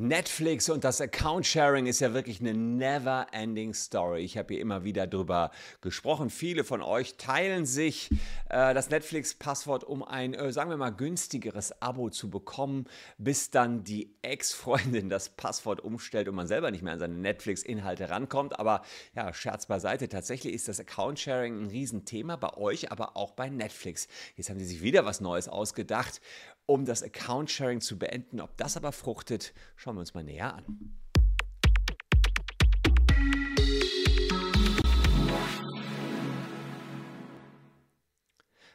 Netflix und das Account-Sharing ist ja wirklich eine never-ending Story. Ich habe hier immer wieder drüber gesprochen. Viele von euch teilen sich äh, das Netflix-Passwort, um ein, äh, sagen wir mal, günstigeres Abo zu bekommen, bis dann die Ex-Freundin das Passwort umstellt und man selber nicht mehr an seine Netflix-Inhalte rankommt. Aber ja, Scherz beiseite. Tatsächlich ist das Account-Sharing ein Riesenthema bei euch, aber auch bei Netflix. Jetzt haben sie sich wieder was Neues ausgedacht um das Account-Sharing zu beenden. Ob das aber fruchtet, schauen wir uns mal näher an.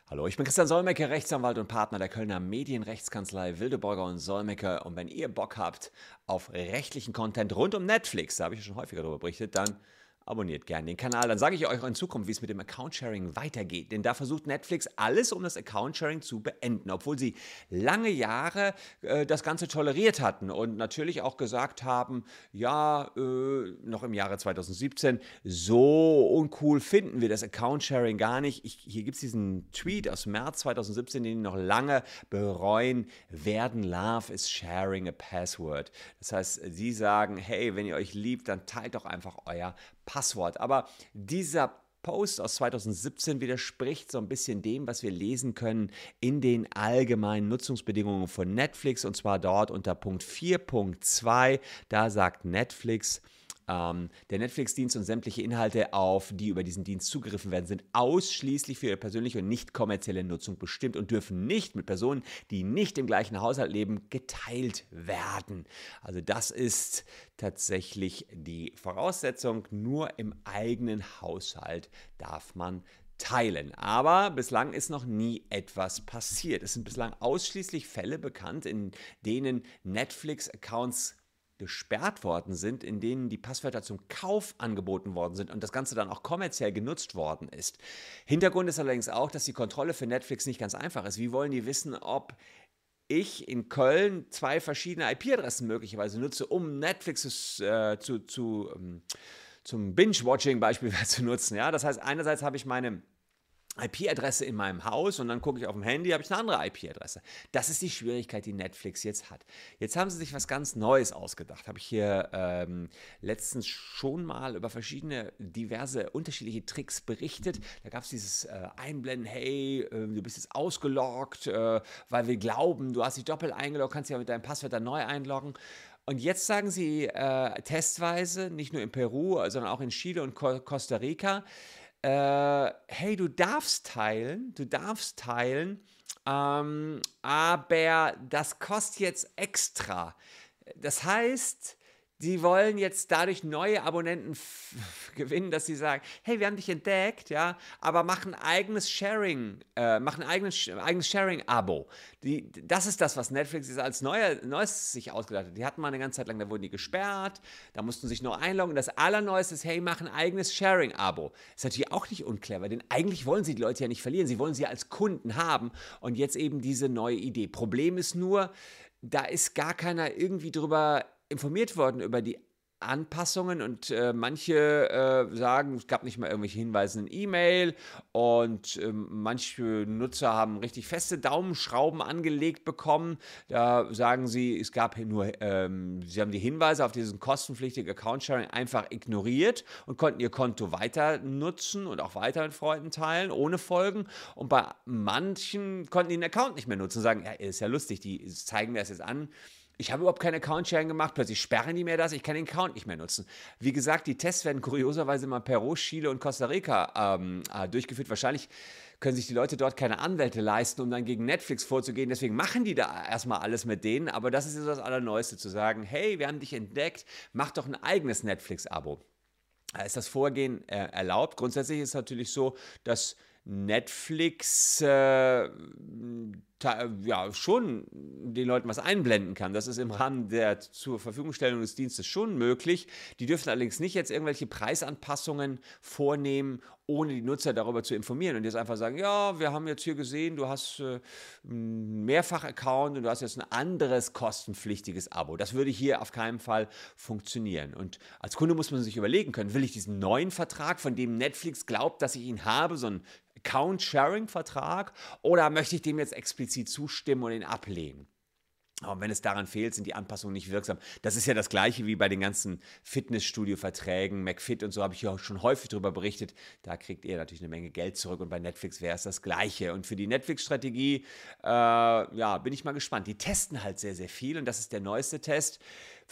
Hallo, ich bin Christian Solmecke, Rechtsanwalt und Partner der Kölner Medienrechtskanzlei Wildeborger und Solmecke. Und wenn ihr Bock habt auf rechtlichen Content rund um Netflix, da habe ich schon häufiger darüber berichtet, dann Abonniert gerne den Kanal, dann sage ich euch in Zukunft, wie es mit dem Account-Sharing weitergeht. Denn da versucht Netflix alles, um das Account-Sharing zu beenden, obwohl sie lange Jahre äh, das Ganze toleriert hatten und natürlich auch gesagt haben, ja, äh, noch im Jahre 2017, so uncool finden wir das Account-Sharing gar nicht. Ich, hier gibt es diesen Tweet aus März 2017, den noch lange bereuen werden. Love is sharing a password. Das heißt, sie sagen, hey, wenn ihr euch liebt, dann teilt doch einfach euer Passwort. Aber dieser Post aus 2017 widerspricht so ein bisschen dem, was wir lesen können in den allgemeinen Nutzungsbedingungen von Netflix und zwar dort unter Punkt 4.2. Da sagt Netflix, ähm, der Netflix-Dienst und sämtliche Inhalte, auf die über diesen Dienst zugegriffen werden, sind ausschließlich für ihre persönliche und nicht kommerzielle Nutzung bestimmt und dürfen nicht mit Personen, die nicht im gleichen Haushalt leben, geteilt werden. Also das ist tatsächlich die Voraussetzung. Nur im eigenen Haushalt darf man teilen. Aber bislang ist noch nie etwas passiert. Es sind bislang ausschließlich Fälle bekannt, in denen Netflix-Accounts gesperrt worden sind, in denen die Passwörter zum Kauf angeboten worden sind und das Ganze dann auch kommerziell genutzt worden ist. Hintergrund ist allerdings auch, dass die Kontrolle für Netflix nicht ganz einfach ist. Wie wollen die wissen, ob ich in Köln zwei verschiedene IP-Adressen möglicherweise nutze, um Netflix äh, zu, zu, ähm, zum Binge-Watching beispielsweise zu nutzen. Ja? Das heißt, einerseits habe ich meine IP-Adresse in meinem Haus und dann gucke ich auf dem Handy, habe ich eine andere IP-Adresse. Das ist die Schwierigkeit, die Netflix jetzt hat. Jetzt haben sie sich was ganz Neues ausgedacht. Habe ich hier ähm, letztens schon mal über verschiedene, diverse, unterschiedliche Tricks berichtet. Da gab es dieses äh, Einblenden, hey, äh, du bist jetzt ausgeloggt, äh, weil wir glauben, du hast dich doppelt eingeloggt, kannst dich ja mit deinem Passwort dann neu einloggen. Und jetzt sagen sie äh, testweise, nicht nur in Peru, sondern auch in Chile und Co Costa Rica, äh, hey, du darfst teilen, du darfst teilen, ähm, aber das kostet jetzt extra. Das heißt, Sie wollen jetzt dadurch neue Abonnenten gewinnen, dass sie sagen, hey, wir haben dich entdeckt, ja, aber machen eigenes Sharing, äh, machen eigenes, eigenes Sharing-Abo. Das ist das, was Netflix jetzt als neue, Neues sich ausgedacht hat. Die hatten mal eine ganze Zeit lang, da wurden die gesperrt, da mussten sich nur einloggen. Das Allerneueste ist, hey, machen eigenes Sharing-Abo. Ist natürlich auch nicht unclever, denn eigentlich wollen sie die Leute ja nicht verlieren. Sie wollen sie als Kunden haben und jetzt eben diese neue Idee. Problem ist nur, da ist gar keiner irgendwie drüber informiert worden über die Anpassungen und äh, manche äh, sagen, es gab nicht mal irgendwelche Hinweise in E-Mail und äh, manche Nutzer haben richtig feste Daumenschrauben angelegt bekommen. Da sagen sie, es gab nur, ähm, sie haben die Hinweise auf diesen kostenpflichtigen Account-Sharing einfach ignoriert und konnten ihr Konto weiter nutzen und auch weiter mit Freunden teilen, ohne Folgen. Und bei manchen konnten den Account nicht mehr nutzen und sagen, ja, ist ja lustig, die zeigen mir das jetzt an ich habe überhaupt kein Account-Sharing gemacht, plötzlich sperren die mir das, ich kann den Account nicht mehr nutzen. Wie gesagt, die Tests werden kurioserweise mal Peru, Chile und Costa Rica ähm, äh, durchgeführt. Wahrscheinlich können sich die Leute dort keine Anwälte leisten, um dann gegen Netflix vorzugehen. Deswegen machen die da erstmal alles mit denen. Aber das ist das Allerneueste, zu sagen, hey, wir haben dich entdeckt, mach doch ein eigenes Netflix-Abo. Da ist das Vorgehen äh, erlaubt. Grundsätzlich ist es natürlich so, dass Netflix äh, ja schon den Leuten was einblenden kann. Das ist im Rahmen der zur Verfügungstellung des Dienstes schon möglich. Die dürfen allerdings nicht jetzt irgendwelche Preisanpassungen vornehmen, ohne die Nutzer darüber zu informieren und jetzt einfach sagen, ja, wir haben jetzt hier gesehen, du hast äh, einen Mehrfach-Account und du hast jetzt ein anderes kostenpflichtiges Abo. Das würde hier auf keinen Fall funktionieren. Und als Kunde muss man sich überlegen können, will ich diesen neuen Vertrag, von dem Netflix glaubt, dass ich ihn habe, so ein Account-Sharing-Vertrag oder möchte ich dem jetzt explizit zustimmen und ihn ablehnen? und wenn es daran fehlt, sind die Anpassungen nicht wirksam. Das ist ja das Gleiche wie bei den ganzen Fitnessstudio-Verträgen, McFit und so habe ich ja schon häufig darüber berichtet. Da kriegt ihr natürlich eine Menge Geld zurück und bei Netflix wäre es das Gleiche. Und für die Netflix-Strategie, äh, ja, bin ich mal gespannt. Die testen halt sehr, sehr viel und das ist der neueste Test.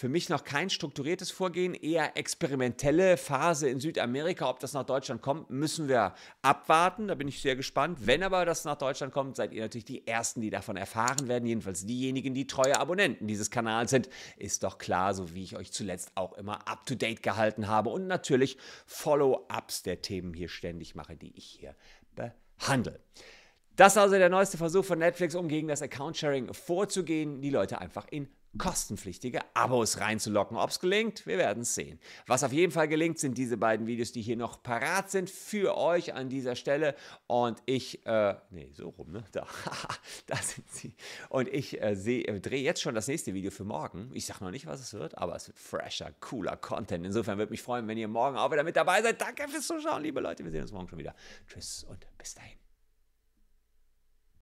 Für mich noch kein strukturiertes Vorgehen, eher experimentelle Phase in Südamerika. Ob das nach Deutschland kommt, müssen wir abwarten. Da bin ich sehr gespannt. Wenn aber das nach Deutschland kommt, seid ihr natürlich die Ersten, die davon erfahren werden. Jedenfalls diejenigen, die treue Abonnenten dieses Kanals sind. Ist doch klar, so wie ich euch zuletzt auch immer up-to-date gehalten habe. Und natürlich Follow-ups der Themen hier ständig mache, die ich hier behandle. Das ist also der neueste Versuch von Netflix, um gegen das Account-Sharing vorzugehen, die Leute einfach in kostenpflichtige Abos reinzulocken. Ob es gelingt, wir werden es sehen. Was auf jeden Fall gelingt, sind diese beiden Videos, die hier noch parat sind für euch an dieser Stelle. Und ich, äh, nee, so rum, ne? Da, da sind sie. Und ich äh, äh, drehe jetzt schon das nächste Video für morgen. Ich sage noch nicht, was es wird, aber es wird fresher, cooler Content. Insofern würde mich freuen, wenn ihr morgen auch wieder mit dabei seid. Danke fürs Zuschauen, liebe Leute. Wir sehen uns morgen schon wieder. Tschüss und bis dahin.